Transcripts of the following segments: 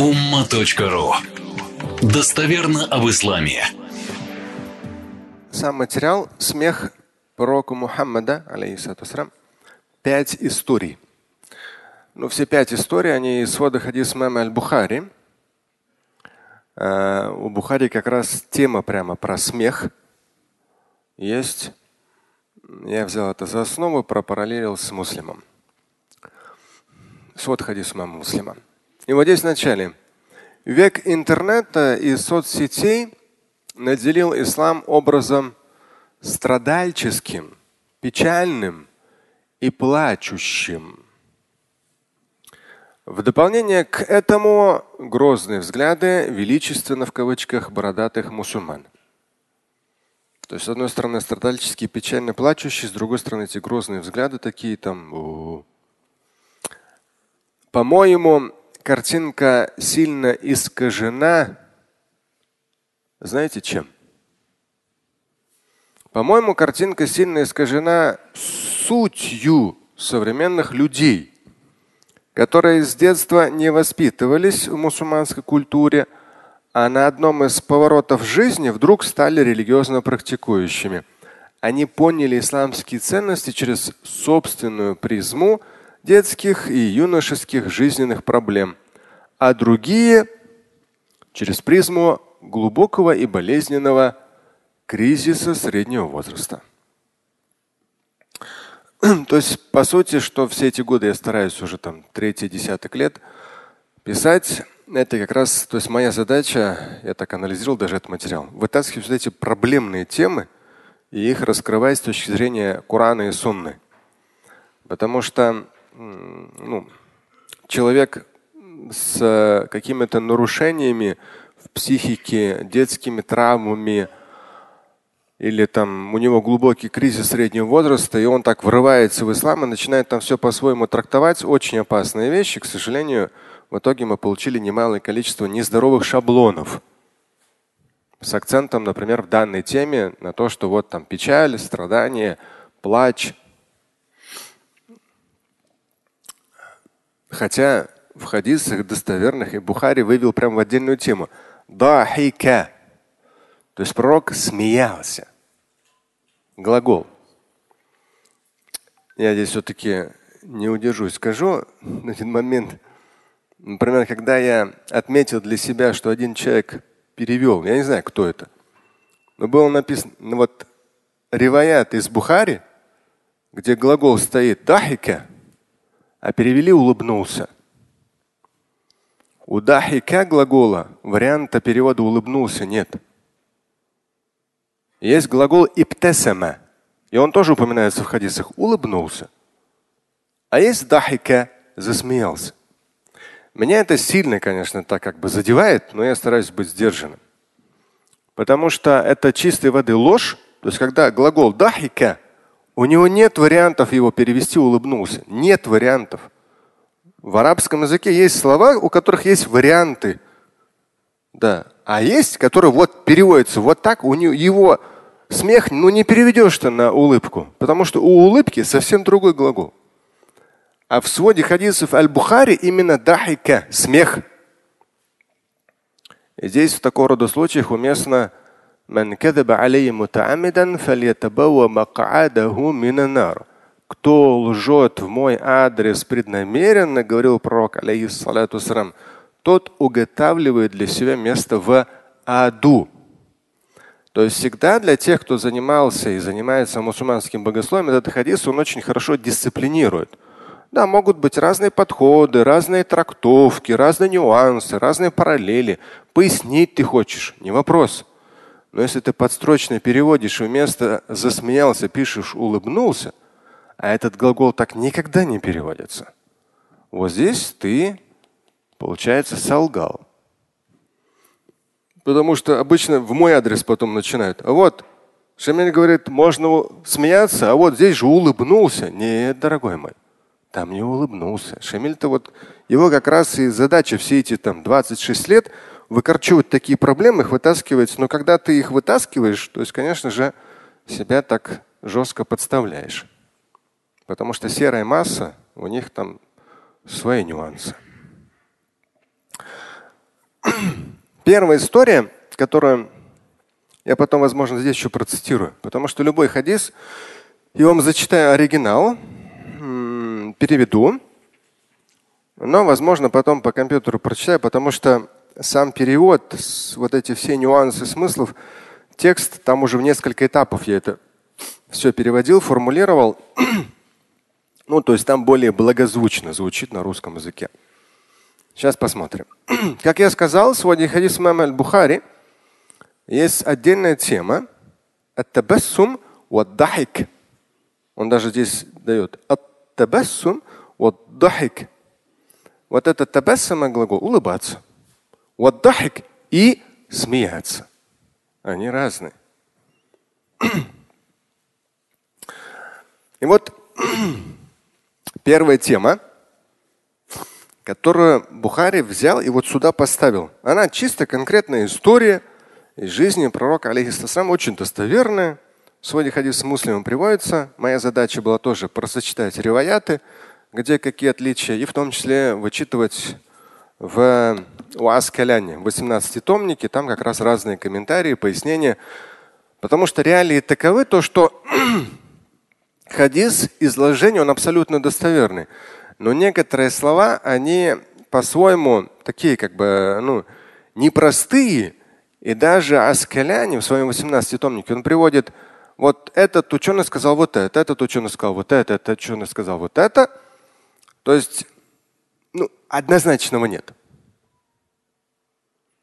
umma.ru Достоверно об исламе. Сам материал «Смех пророка Мухаммада, алейхиссалам, пять историй. Ну, все пять историй, они из свода хадис мама Аль-Бухари. Uh, у Бухари как раз тема прямо про смех есть. Я взял это за основу, пропараллелил с муслимом. Свод хадис мама муслима. И вот здесь в начале. Век интернета и соцсетей наделил ислам образом страдальческим, печальным и плачущим. В дополнение к этому грозные взгляды величественно в кавычках бородатых мусульман. То есть, с одной стороны, страдальческие, печально плачущие, с другой стороны, эти грозные взгляды такие там. По-моему, картинка сильно искажена. Знаете чем? По-моему, картинка сильно искажена сутью современных людей, которые с детства не воспитывались в мусульманской культуре, а на одном из поворотов жизни вдруг стали религиозно практикующими. Они поняли исламские ценности через собственную призму детских и юношеских жизненных проблем, а другие через призму глубокого и болезненного кризиса среднего возраста. То есть, по сути, что все эти годы я стараюсь уже там третий десяток лет писать, это как раз, то есть моя задача, я так анализировал даже этот материал, вытаскивать вот эти проблемные темы и их раскрывать с точки зрения Корана и Сунны. Потому что ну, человек с какими-то нарушениями в психике, детскими травмами, или там у него глубокий кризис среднего возраста, и он так врывается в ислам и начинает там все по-своему трактовать. Очень опасные вещи. К сожалению, в итоге мы получили немалое количество нездоровых шаблонов. С акцентом, например, в данной теме на то, что вот там печаль, страдание, плач. Хотя в хадисах достоверных и Бухари вывел прямо в отдельную тему. Дахика. То есть пророк смеялся. Глагол. Я здесь все-таки не удержусь. Скажу на один момент. Например, когда я отметил для себя, что один человек перевел, я не знаю, кто это, но было написано, ну вот риваят из Бухари, где глагол стоит дахика, а перевели улыбнулся. У дахика глагола варианта перевода улыбнулся нет. Есть глагол иптесама, и он тоже упоминается в хадисах. Улыбнулся. А есть дахика, засмеялся. Меня это сильно, конечно, так как бы задевает, но я стараюсь быть сдержанным. Потому что это чистой воды ложь. То есть, когда глагол дахика, у него нет вариантов его перевести улыбнулся. Нет вариантов. В арабском языке есть слова, у которых есть варианты. Да. А есть, которые вот переводятся вот так, у него его смех, ну не переведешь-то на улыбку, потому что у улыбки совсем другой глагол. А в своде хадисов Аль-Бухари именно дахика, смех. И здесь в такого рода случаях уместно кто лжет в мой адрес преднамеренно, говорил пророк, алейхиссалату тот уготавливает для себя место в аду. То есть всегда для тех, кто занимался и занимается мусульманским богословием, этот хадис он очень хорошо дисциплинирует. Да, могут быть разные подходы, разные трактовки, разные нюансы, разные параллели. Пояснить ты хочешь, не вопрос. Но если ты подстрочно переводишь и вместо засмеялся пишешь улыбнулся, а этот глагол так никогда не переводится, вот здесь ты, получается, солгал. Потому что обычно в мой адрес потом начинают. А вот Шамиль говорит, можно смеяться, а вот здесь же улыбнулся. Нет, дорогой мой, там не улыбнулся. Шамиль-то вот, его как раз и задача все эти там 26 лет выкорчевывать такие проблемы, их вытаскивать. Но когда ты их вытаскиваешь, то есть, конечно же, себя так жестко подставляешь. Потому что серая масса, у них там свои нюансы. первая история, которую я потом, возможно, здесь еще процитирую, потому что любой хадис, я вам зачитаю оригинал, переведу, но, возможно, потом по компьютеру прочитаю, потому что сам перевод, вот эти все нюансы смыслов, текст, там уже в несколько этапов я это все переводил, формулировал. ну, то есть там более благозвучно звучит на русском языке. Сейчас посмотрим. как я сказал, сегодня хадис имама аль-Бухари есть отдельная тема ат-табассум вад-дахик. Он даже здесь дает ат-табассум вад-дахик. Вот это табассама глагол улыбаться. Ваддахик и смеяться. Они разные. И вот первая тема, которую Бухари взял и вот сюда поставил. Она чисто конкретная история из жизни пророка, алейхиссалам, очень достоверная. Сегодня хадис с муслимом приводится. Моя задача была тоже просочетать реваяты, где какие отличия, и в том числе вычитывать в Уаскаляне, в 18-томнике, там как раз разные комментарии, пояснения. Потому что реалии таковы, то, что хадис, изложение, он абсолютно достоверный. Но некоторые слова, они по-своему такие как бы ну, непростые. И даже Аскаляне в своем 18-томнике, он приводит, вот этот ученый сказал вот это, этот ученый сказал вот это, этот ученый сказал вот это. То есть ну, однозначного нет.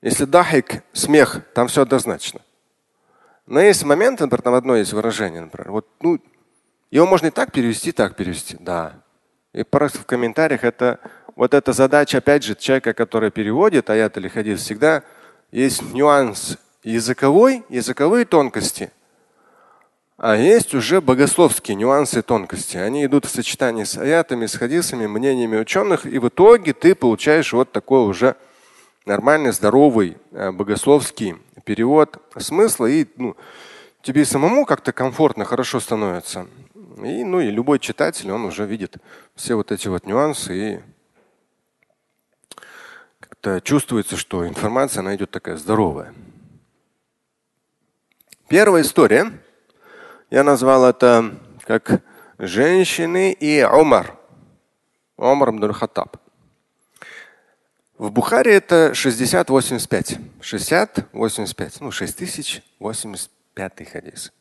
Если дахик, смех, там все однозначно. Но есть момент, например, там одно есть выражение, например, вот, ну, его можно и так перевести, и так перевести, да. И просто в комментариях это вот эта задача, опять же, человека, который переводит аят или хадис, всегда есть нюанс языковой, языковые тонкости, а есть уже богословские нюансы и тонкости. Они идут в сочетании с аятами, с хадисами, мнениями ученых, и в итоге ты получаешь вот такой уже нормальный, здоровый э, богословский перевод смысла, и ну, тебе самому как-то комфортно, хорошо становится. И, ну, и любой читатель, он уже видит все вот эти вот нюансы и как-то чувствуется, что информация, она идет такая здоровая. Первая история – я назвал это как женщины и Умар. Умар Абдул Хаттаб. В Бухаре это 60-85. 60-85. Ну, 6085 хадис.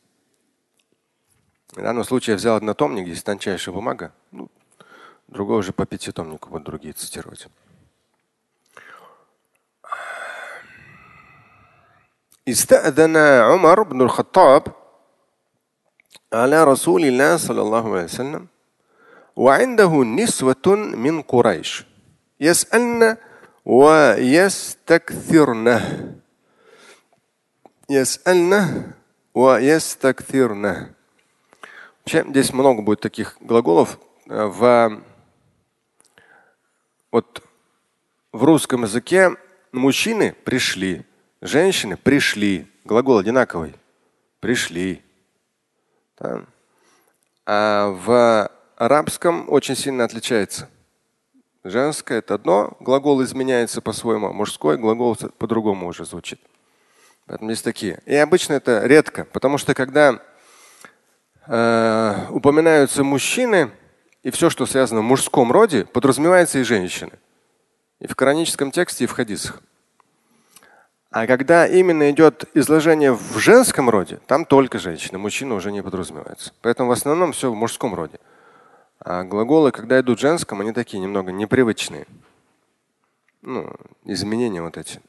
В данном случае я взял однотомник, здесь тончайшая бумага. Ну, другой уже по пятитомнику будут другие цитировать. استأذن عمر بن الخطاب على رسول الله صلى الله عليه وسلم وعنده نسوة من قريش يسألن ويستكثرنه يسألنه ويستكثرنه Здесь много будет таких глаголов. В, вот, в русском языке мужчины пришли, женщины пришли. Глагол одинаковый. Пришли. Да. А в арабском очень сильно отличается. Женское это одно, глагол изменяется по-своему, а мужской глагол по-другому уже звучит. Поэтому есть такие. И обычно это редко, потому что когда э, упоминаются мужчины и все, что связано в мужском роде, подразумевается и женщины. И в кораническом тексте, и в хадисах. А когда именно идет изложение в женском роде, там только женщины, мужчина уже не подразумевается. Поэтому в основном все в мужском роде. А глаголы, когда идут в женском, они такие немного непривычные. Ну, изменения вот эти.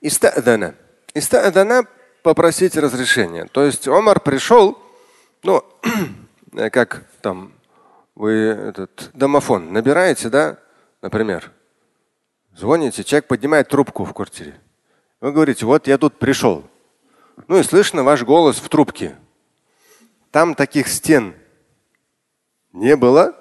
Истадана. Истадана попросить разрешения. То есть Омар пришел, ну, как там вы этот домофон набираете, да, например, Звоните, человек поднимает трубку в квартире. Вы говорите, вот я тут пришел. Ну и слышно ваш голос в трубке. Там таких стен не было.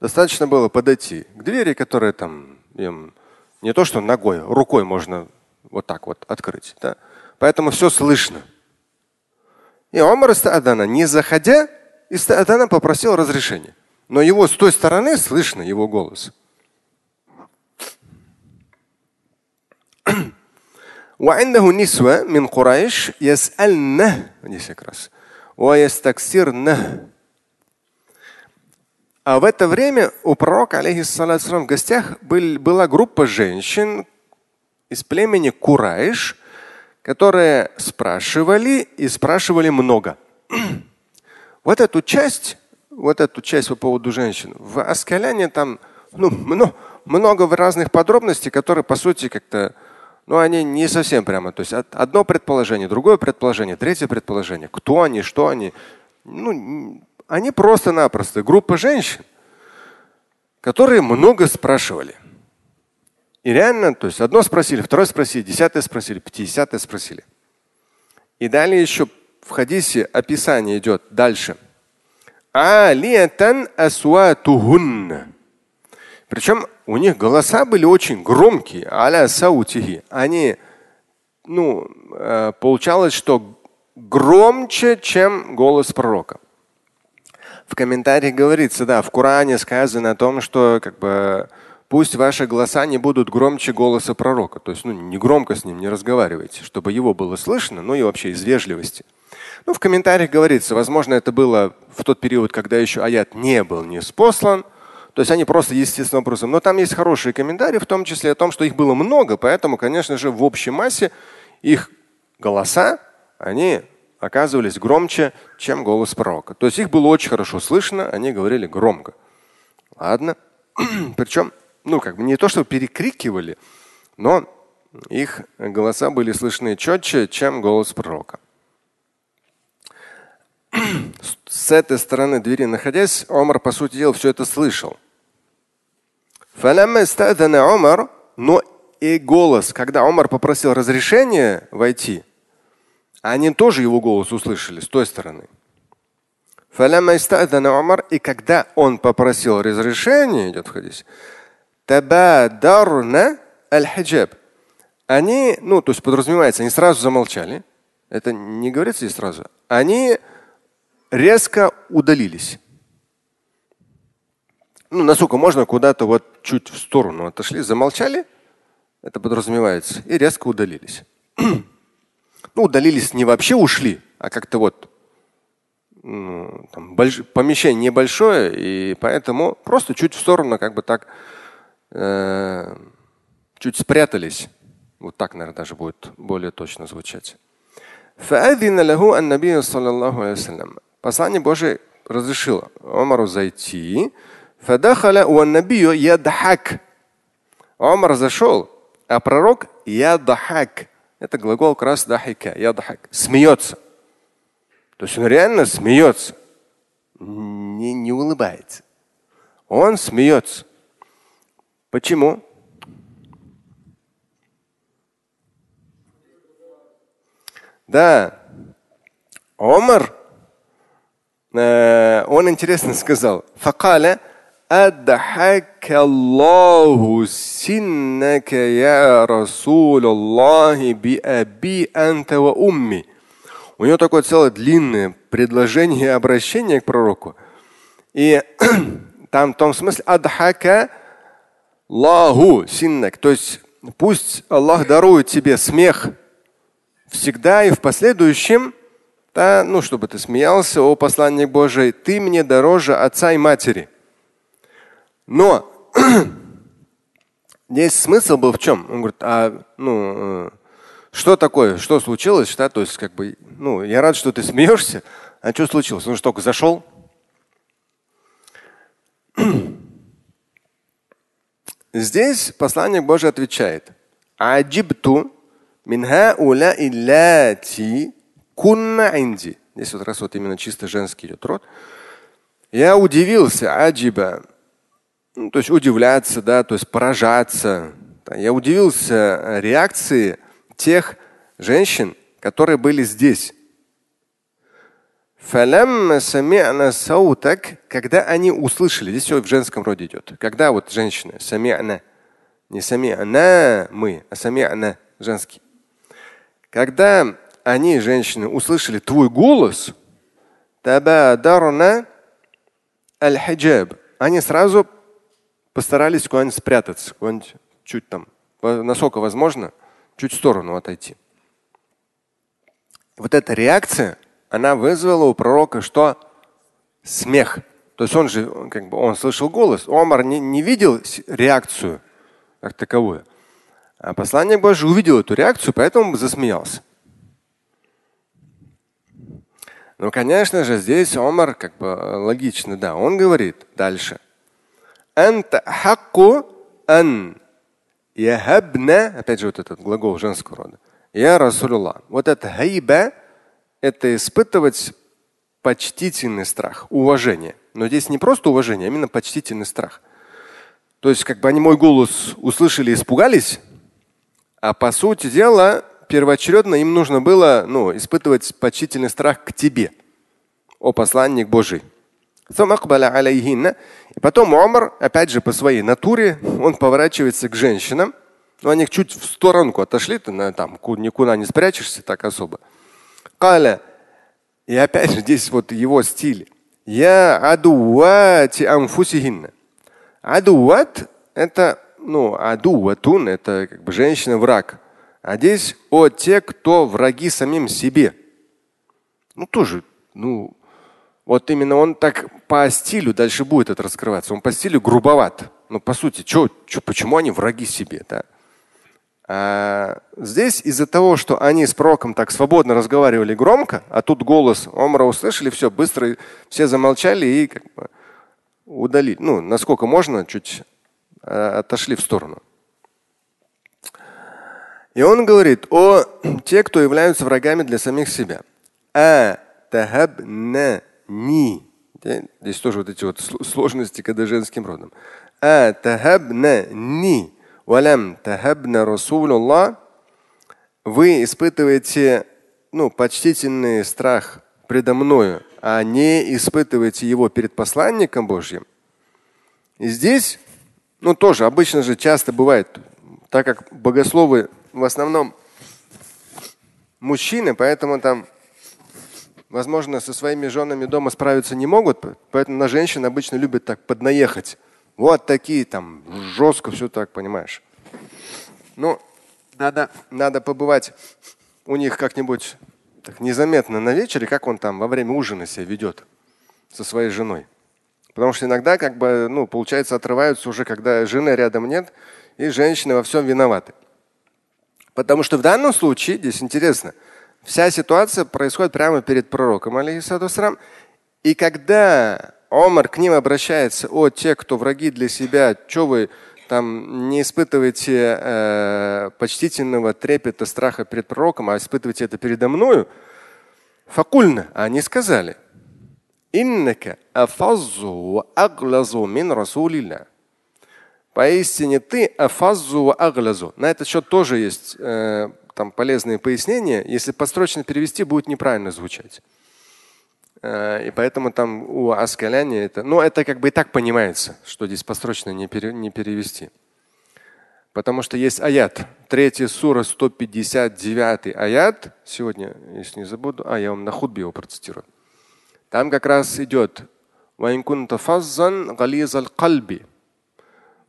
Достаточно было подойти к двери, которая там им, не то что ногой, рукой можно вот так вот открыть. Да? Поэтому все слышно. И Омар Адана, не заходя, Адана попросил разрешения. Но его с той стороны слышно, его голос. وعنده نسوة من قريش يسألنه здесь как раз ويستكثرنه а в это время у пророка, алейхиссалату в гостях был, была группа женщин из племени Курайш, которые спрашивали и спрашивали много. вот эту часть, вот эту часть по поводу женщин, в Аскаляне там ну, много, много разных подробностей, которые по сути как-то ну, они не совсем прямо. То есть одно предположение, другое предположение, третье предположение. Кто они, что они. Ну, они просто-напросто группа женщин, которые много спрашивали. И реально, то есть одно спросили, второе спросили, десятое спросили, пятидесятое спросили. И далее еще в хадисе описание идет дальше. Алиятан асуатухунна. Причем у них голоса были очень громкие. Аля саутихи. Они, ну, э, получалось, что громче, чем голос пророка. В комментариях говорится, да, в Коране сказано о том, что как бы пусть ваши голоса не будут громче голоса пророка. То есть, ну, не громко с ним не разговаривайте, чтобы его было слышно, ну и вообще из вежливости. Ну, в комментариях говорится, возможно, это было в тот период, когда еще аят не был не спослан, то есть они просто естественным образом. Но там есть хорошие комментарии, в том числе о том, что их было много, поэтому, конечно же, в общей массе их голоса, они оказывались громче, чем голос пророка. То есть их было очень хорошо слышно, они говорили громко. Ладно. Причем, ну, как бы не то, что перекрикивали, но их голоса были слышны четче, чем голос пророка. С этой стороны двери находясь, Омар, по сути дела, все это слышал. Омар, но и голос, когда Омар попросил разрешения войти, они тоже его голос услышали с той стороны. И когда он попросил разрешения, идет в хадисе, табадарна аль-хиджаб. Они, ну, то есть подразумевается, они сразу замолчали. Это не говорится здесь сразу. Они резко удалились ну, насколько можно, куда-то вот чуть в сторону отошли, замолчали, это подразумевается, и резко удалились. ну, удалились не вообще ушли, а как-то вот ну, там, больш... помещение небольшое, и поэтому просто чуть в сторону, как бы так, Э, чуть спрятались. Вот так, наверное, даже будет более точно звучать. Послание Божие разрешило Омару зайти. Омар зашел, а пророк ядахак. Это глагол крас раз дахика, ядахак. Смеется. То есть он реально смеется. Не, не улыбается. Он смеется. Почему? Да. Омар, э, он интересно сказал. Факаля أضحك الله سنك يا رسول الله بأبي أنت وأمي. У него такое целое длинное предложение и обращение к пророку. И там в том смысле адхака лаху синнак. То есть пусть Аллах дарует тебе смех всегда и в последующем, да, ну, чтобы ты смеялся, о посланник Божий, ты мне дороже отца и матери. Но здесь смысл был в чем? Он говорит, а ну, э, что такое, что случилось, да? То есть, как бы, ну, я рад, что ты смеешься, а что случилось? Он же только зашел. Здесь посланник Божий отвечает. Аджибту минха уля илляти кунна инди. Здесь вот раз вот именно чисто женский идет род. Я удивился, аджиба, ну, то есть удивляться, да, то есть поражаться. Я удивился реакции тех женщин, которые были здесь. Когда они услышали, здесь все в женском роде идет. Когда вот женщины, сами'на, не сами'на мы, а сами'на женский. Когда они, женщины, услышали твой голос, они сразу постарались куда-нибудь спрятаться, куда-нибудь чуть там, насколько возможно, чуть в сторону отойти. Вот эта реакция, она вызвала у пророка что? Смех. То есть он же, как бы, он слышал голос. Омар не, не видел реакцию как таковую. А посланник Божий увидел эту реакцию, поэтому засмеялся. Ну, конечно же, здесь Омар как бы логично, да, он говорит дальше. Ан яхабна, опять же вот этот глагол женского рода. Я Расулуллах. Вот это хайба – это испытывать почтительный страх, уважение. Но здесь не просто уважение, а именно почтительный страх. То есть как бы они мой голос услышали и испугались, а по сути дела первоочередно им нужно было ну, испытывать почтительный страх к тебе, о посланник Божий. И потом Омар, опять же по своей натуре, он поворачивается к женщинам – но они чуть в сторонку отошли, ты там никуда не спрячешься так особо. Каля. И опять же здесь вот его стиль. Я адуати амфусихинна. Адуат это, ну, адуатун это как бы женщина-враг. А здесь о те, кто враги самим себе. Ну тоже, ну, вот именно он так по стилю дальше будет это раскрываться. Он по стилю грубоват. Ну, по сути, чё, чё, почему они враги себе? Да? А здесь из-за того, что они с пророком так свободно разговаривали громко, а тут голос Омра услышали, все, быстро все замолчали и как бы удалили. Ну, насколько можно, чуть а, отошли в сторону. И он говорит о те, кто являются врагами для самих себя. А ни. Здесь тоже вот эти вот сложности, когда женским родом. А ни валям тахабна Расулуллах, вы испытываете ну, почтительный страх предо мною, а не испытываете его перед посланником Божьим. И здесь, ну тоже обычно же часто бывает, так как богословы в основном мужчины, поэтому там, возможно, со своими женами дома справиться не могут, поэтому на женщин обычно любят так поднаехать. Вот такие там, жестко все так, понимаешь. Ну, надо, надо побывать у них как-нибудь так незаметно на вечере, как он там во время ужина себя ведет со своей женой. Потому что иногда, как бы, ну, получается, отрываются уже, когда жены рядом нет, и женщины во всем виноваты. Потому что в данном случае, здесь интересно, вся ситуация происходит прямо перед пророком, алейхиссалам. И когда Омар к ним обращается, о, те, кто враги для себя, что вы там не испытываете э, почтительного трепета, страха перед пророком, а испытываете это передо мною, факульно, а они сказали, иннака афазу аглазу мин расулилля. Поистине ты афазу аглазу. На этот счет тоже есть э, там полезные пояснения. Если построчно перевести, будет неправильно звучать. Э, и поэтому там у Аскаляни это, ну это как бы и так понимается, что здесь построчно не, не перевести. Потому что есть аят, третья сура, 159 аят. Сегодня, если не забуду, а я вам на худбе его процитирую. Там как раз идет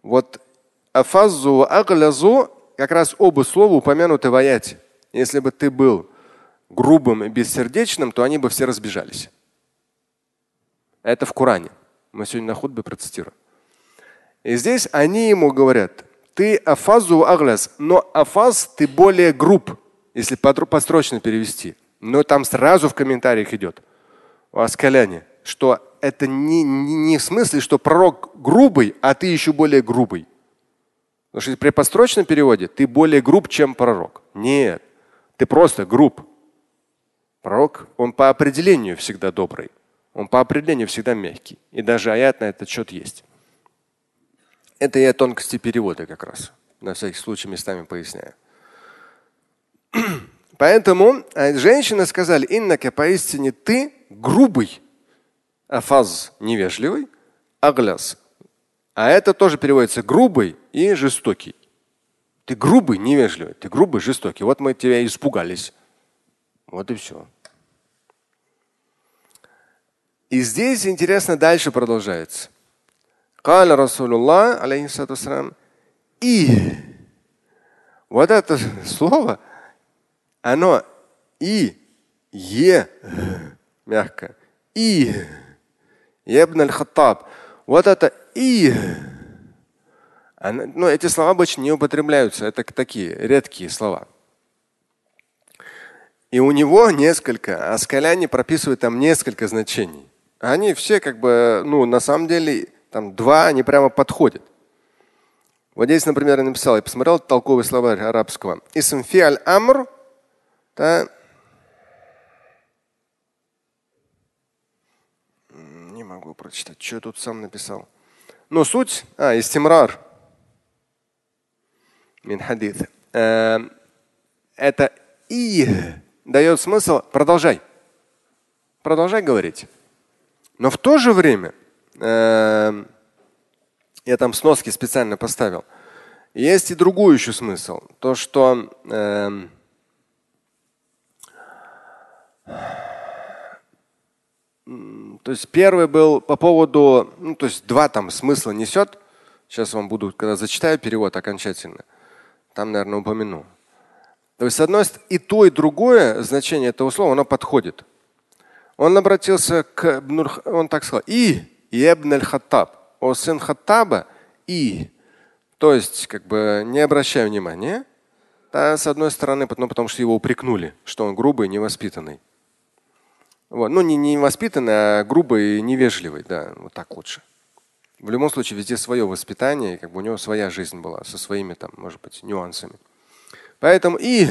вот афазу аглазу, как раз оба слова упомянуты в аяте. Если бы ты был грубым и бессердечным, то они бы все разбежались. Это в Коране. Мы сегодня на худбе процитируем. И здесь они ему говорят, ты афазу агляс, но афаз ты более груб, если построчно перевести. Но там сразу в комментариях идет у Аскаляне, что это не, не, не в смысле, что пророк грубый, а ты еще более грубый. Потому что при построчном переводе ты более груб, чем пророк. Нет, ты просто груб. Пророк, он по определению всегда добрый. Он по определению всегда мягкий. И даже аят на этот счет есть. Это я тонкости перевода как раз. На всякий случай местами поясняю. Поэтому э, женщины сказали, иннака поистине ты грубый, афаз невежливый, агляс. А это тоже переводится грубый и жестокий. Ты грубый, невежливый, ты грубый, жестокий. Вот мы тебя испугались. Вот и все. И здесь интересно дальше продолжается. قال رسول الله عليه الصلاة والسلام и Вот это слово, оно и, е, мягко, и, ебн аль-хаттаб. Вот это и, ну, эти слова обычно не употребляются, это такие редкие слова. И у него несколько, а Скаляне прописывают там несколько значений. Они все как бы, ну, на самом деле, там два, они прямо подходят. Вот здесь, например, я написал, я посмотрел толковый словарь арабского. Исм фиаль амр, да, не могу прочитать, что я тут сам написал. Но суть, а, истимрар. Мин хадис. Э, это и дает смысл продолжай. Продолжай говорить. Но в то же время э, я там сноски специально поставил. Есть и другой еще смысл. То, что э, то есть первый был по поводу, ну, то есть два там смысла несет. Сейчас вам буду, когда зачитаю перевод окончательно, там, наверное, упомяну. То есть, с одной стороны, и то, и другое значение этого слова, оно подходит. Он обратился к, он так сказал, и Ибн аль-Хаттаб, о сын Хаттаба, и. То есть, как бы не обращая внимания, да, с одной стороны, потому, потому что его упрекнули, что он грубый, невоспитанный. Вот. Ну, не невоспитанный, а грубый и невежливый, да, вот так лучше. В любом случае, везде свое воспитание, и как бы у него своя жизнь была, со своими там, может быть, нюансами. Поэтому и,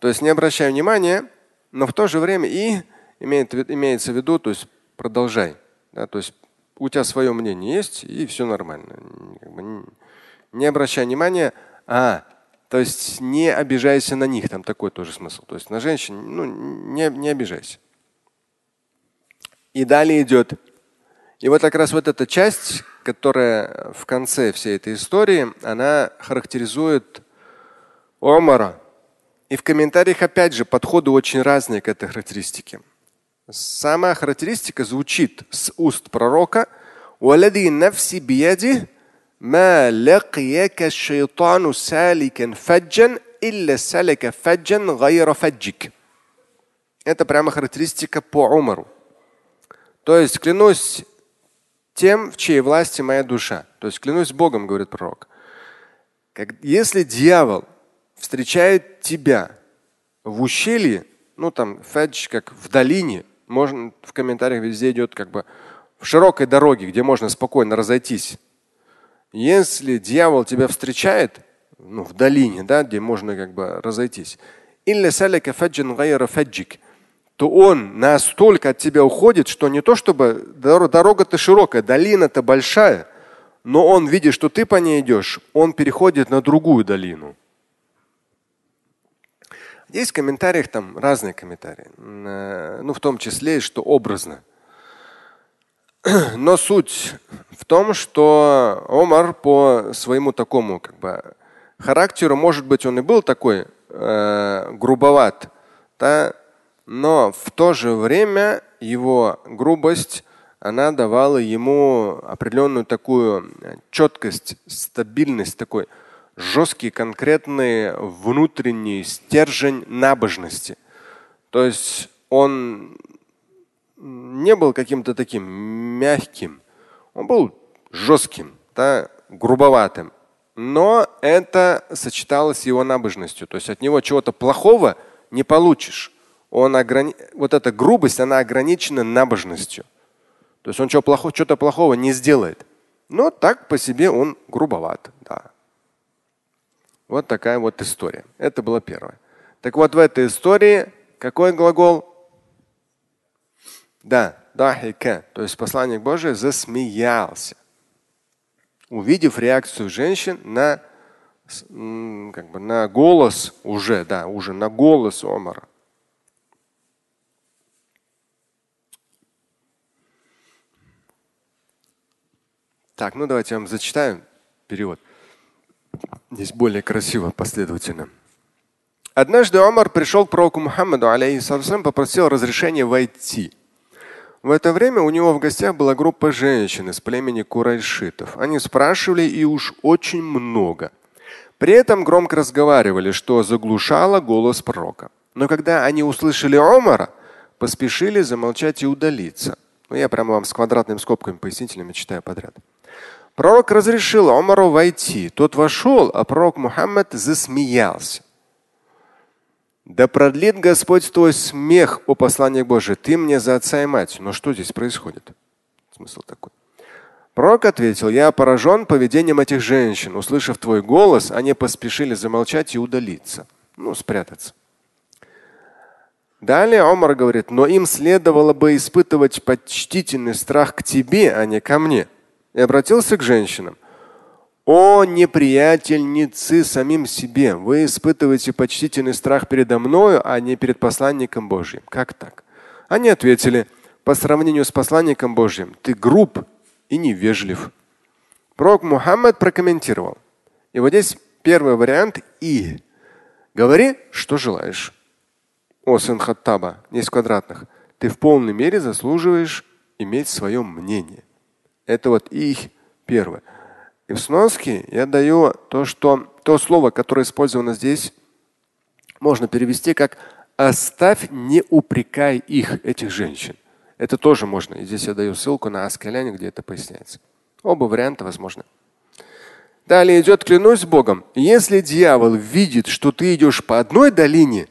то есть не обращай внимания, но в то же время и имеет, имеется в виду, то есть продолжай. Да, то есть у тебя свое мнение есть, и все нормально. Не обращай внимания, а, то есть не обижайся на них, там такой тоже смысл. То есть на женщин ну, не, не обижайся. И далее идет. И вот как раз вот эта часть, которая в конце всей этой истории, она характеризует Омара. И в комментариях опять же подходы очень разные к этой характеристике. Сама характеристика звучит с уст пророка. Это прямо характеристика по Умару. То есть клянусь тем, в чьей власти моя душа. То есть клянусь Богом, говорит пророк. если дьявол встречает тебя в ущелье, ну там фадж как в долине, можно в комментариях везде идет как бы в широкой дороге, где можно спокойно разойтись. Если дьявол тебя встречает, ну, в долине, да, где можно как бы разойтись, то он настолько от тебя уходит, что не то чтобы дорога-то широкая, долина-то большая, но он, видит, что ты по ней идешь, он переходит на другую долину. Есть в комментариях там разные комментарии. Э, ну, в том числе, что образно. Но суть в том, что Омар по своему такому как бы, характеру, может быть, он и был такой э, грубоват, да, но в то же время его грубость, она давала ему определенную такую четкость, стабильность такой – жесткий, конкретный внутренний стержень набожности. То есть он не был каким-то таким мягким, он был жестким, да, грубоватым. Но это сочеталось с его набожностью. То есть от него чего-то плохого не получишь. Он ограни... Вот эта грубость, она ограничена набожностью. То есть он чего плохого, что-то плохого не сделает. Но так по себе он грубоват. Вот такая вот история. Это было первое. Так вот в этой истории какой глагол? Да, дахика, то есть посланник Божий засмеялся, увидев реакцию женщин на, как бы на голос уже, да, уже на голос Омара. Так, ну давайте я вам зачитаю перевод. Здесь более красиво, последовательно. Однажды Омар пришел к пророку Мухаммаду, алейхиссалам, попросил разрешения войти. В это время у него в гостях была группа женщин из племени курайшитов. Они спрашивали и уж очень много. При этом громко разговаривали, что заглушало голос пророка. Но когда они услышали Омара, поспешили замолчать и удалиться. Ну, я прямо вам с квадратными скобками пояснительными читаю подряд. Пророк разрешил Омару войти. Тот вошел, а пророк Мухаммад засмеялся. Да продлит Господь твой смех, о посланник Божий, ты мне за отца и мать. Но что здесь происходит? Смысл такой. Пророк ответил, я поражен поведением этих женщин. Услышав твой голос, они поспешили замолчать и удалиться. Ну, спрятаться. Далее Омар говорит, но им следовало бы испытывать почтительный страх к тебе, а не ко мне. И обратился к женщинам. О неприятельницы самим себе, вы испытываете почтительный страх передо мною, а не перед посланником Божьим. Как так? Они ответили, по сравнению с посланником Божьим, ты груб и невежлив. Пророк Мухаммад прокомментировал. И вот здесь первый вариант и. Говори, что желаешь. О, сын Хаттаба, 10 квадратных. Ты в полной мере заслуживаешь иметь свое мнение. Это вот их первое. И в сноске я даю то, что то слово, которое использовано здесь, можно перевести как оставь, не упрекай их, этих женщин. Это тоже можно. И здесь я даю ссылку на Аскаляне, где это поясняется. Оба варианта возможны. Далее идет клянусь Богом. Если дьявол видит, что ты идешь по одной долине,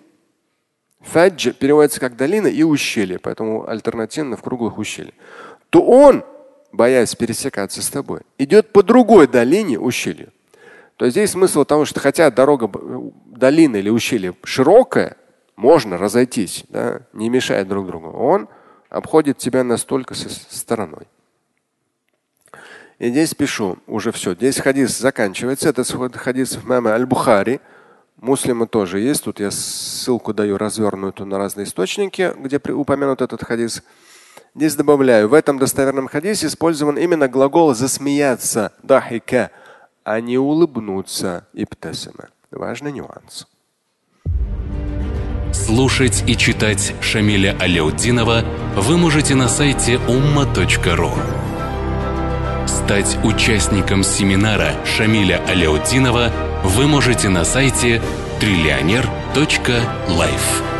фаджи переводится как долина и ущелье, поэтому альтернативно в круглых ущельях, то он боясь пересекаться с тобой, идет по другой долине ущелью. То здесь смысл том, что хотя дорога долины или ущелья широкая, можно разойтись, да, не мешая друг другу. Он обходит тебя настолько со стороной. И здесь пишу уже все. Здесь хадис заканчивается. Это хадис в маме Аль-Бухари. Муслима тоже есть. Тут я ссылку даю развернутую на разные источники, где упомянут этот хадис. Здесь добавляю, в этом достоверном хадисе использован именно глагол засмеяться, дахика, а не улыбнуться, ибтасама. Важный нюанс. Слушать и читать Шамиля Аляутдинова вы можете на сайте umma.ru. Стать участником семинара Шамиля Аляутдинова вы можете на сайте триллионер.life.